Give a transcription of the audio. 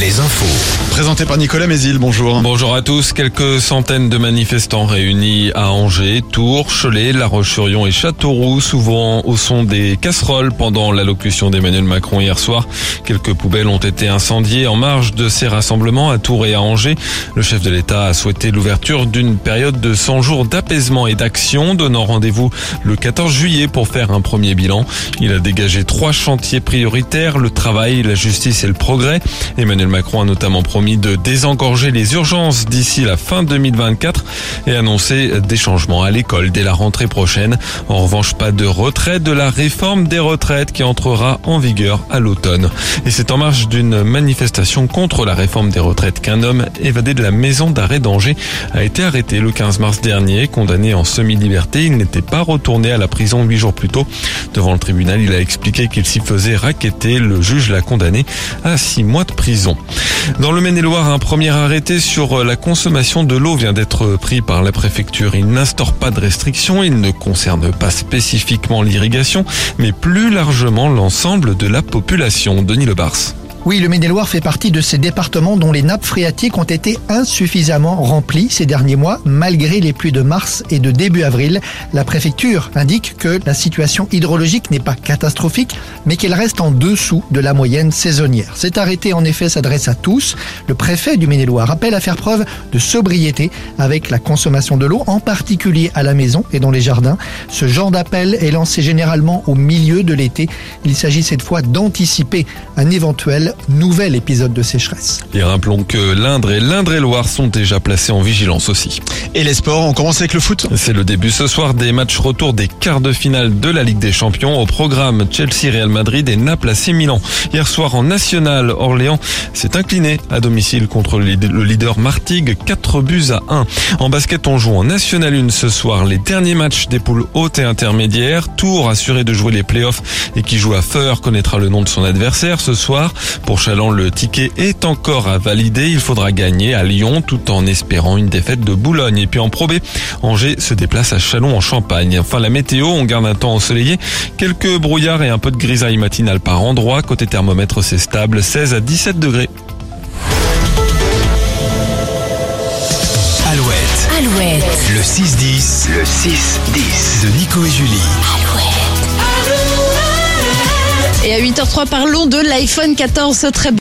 les infos. Présenté par Nicolas Mézil, bonjour. Bonjour à tous. Quelques centaines de manifestants réunis à Angers, Tours, Cholet, La Roche-sur-Yon et Châteauroux, souvent au son des casseroles pendant l'allocution d'Emmanuel Macron hier soir. Quelques poubelles ont été incendiées en marge de ces rassemblements à Tours et à Angers. Le chef de l'État a souhaité l'ouverture d'une période de 100 jours d'apaisement et d'action, donnant rendez-vous le 14 juillet pour faire un premier bilan. Il a dégagé trois chantiers prioritaires, le travail, la justice et le progrès. Emmanuel Macron a notamment promis de désengorger les urgences d'ici la fin 2024 et annoncer des changements à l'école dès la rentrée prochaine. En revanche, pas de retrait de la réforme des retraites qui entrera en vigueur à l'automne. Et c'est en marge d'une manifestation contre la réforme des retraites qu'un homme évadé de la maison d'arrêt d'Angers a été arrêté le 15 mars dernier, condamné en semi-liberté. Il n'était pas retourné à la prison huit jours plus tôt. Devant le tribunal, il a expliqué qu'il s'y faisait raqueter. Le juge l'a condamné à six mois de prison. Dans le Maine-et-Loire, un premier arrêté sur la consommation de l'eau vient d'être pris par la préfecture. Il n'instaure pas de restrictions, il ne concerne pas spécifiquement l'irrigation, mais plus largement l'ensemble de la population. Denis Lebars. Oui, le Maine-et-Loire fait partie de ces départements dont les nappes phréatiques ont été insuffisamment remplies ces derniers mois, malgré les pluies de mars et de début avril. La préfecture indique que la situation hydrologique n'est pas catastrophique, mais qu'elle reste en dessous de la moyenne saisonnière. Cet arrêté, en effet, s'adresse à tous. Le préfet du Maine-et-Loire appelle à faire preuve de sobriété avec la consommation de l'eau, en particulier à la maison et dans les jardins. Ce genre d'appel est lancé généralement au milieu de l'été. Il s'agit cette fois d'anticiper un éventuel nouvel épisode de sécheresse. Et rappelons que l'Indre et l'Indre-et-Loire sont déjà placés en vigilance aussi. Et les sports, on commence avec le foot C'est le début ce soir des matchs retour des quarts de finale de la Ligue des Champions au programme Chelsea-Real Madrid et Naples AC Milan. Hier soir en National, Orléans s'est incliné à domicile contre le leader Martigues, 4 buts à 1. En basket, on joue en National 1 ce soir les derniers matchs des poules hautes et intermédiaires. Tours assuré de jouer les playoffs et qui joue à Feur connaîtra le nom de son adversaire ce soir. Pour Chaland, le ticket est encore à valider. Il faudra gagner à Lyon tout en espérant une défaite de Boulogne. Et puis en Pro B, Angers se déplace à Chalon en Champagne. Enfin, la météo, on garde un temps ensoleillé. Quelques brouillards et un peu de grisaille matinale par endroit. Côté thermomètre, c'est stable, 16 à 17 degrés. Alouette. Alouette. Le 6-10. Le 6-10. De Nico et Julie. 8h03, parlons de l'iPhone 14, très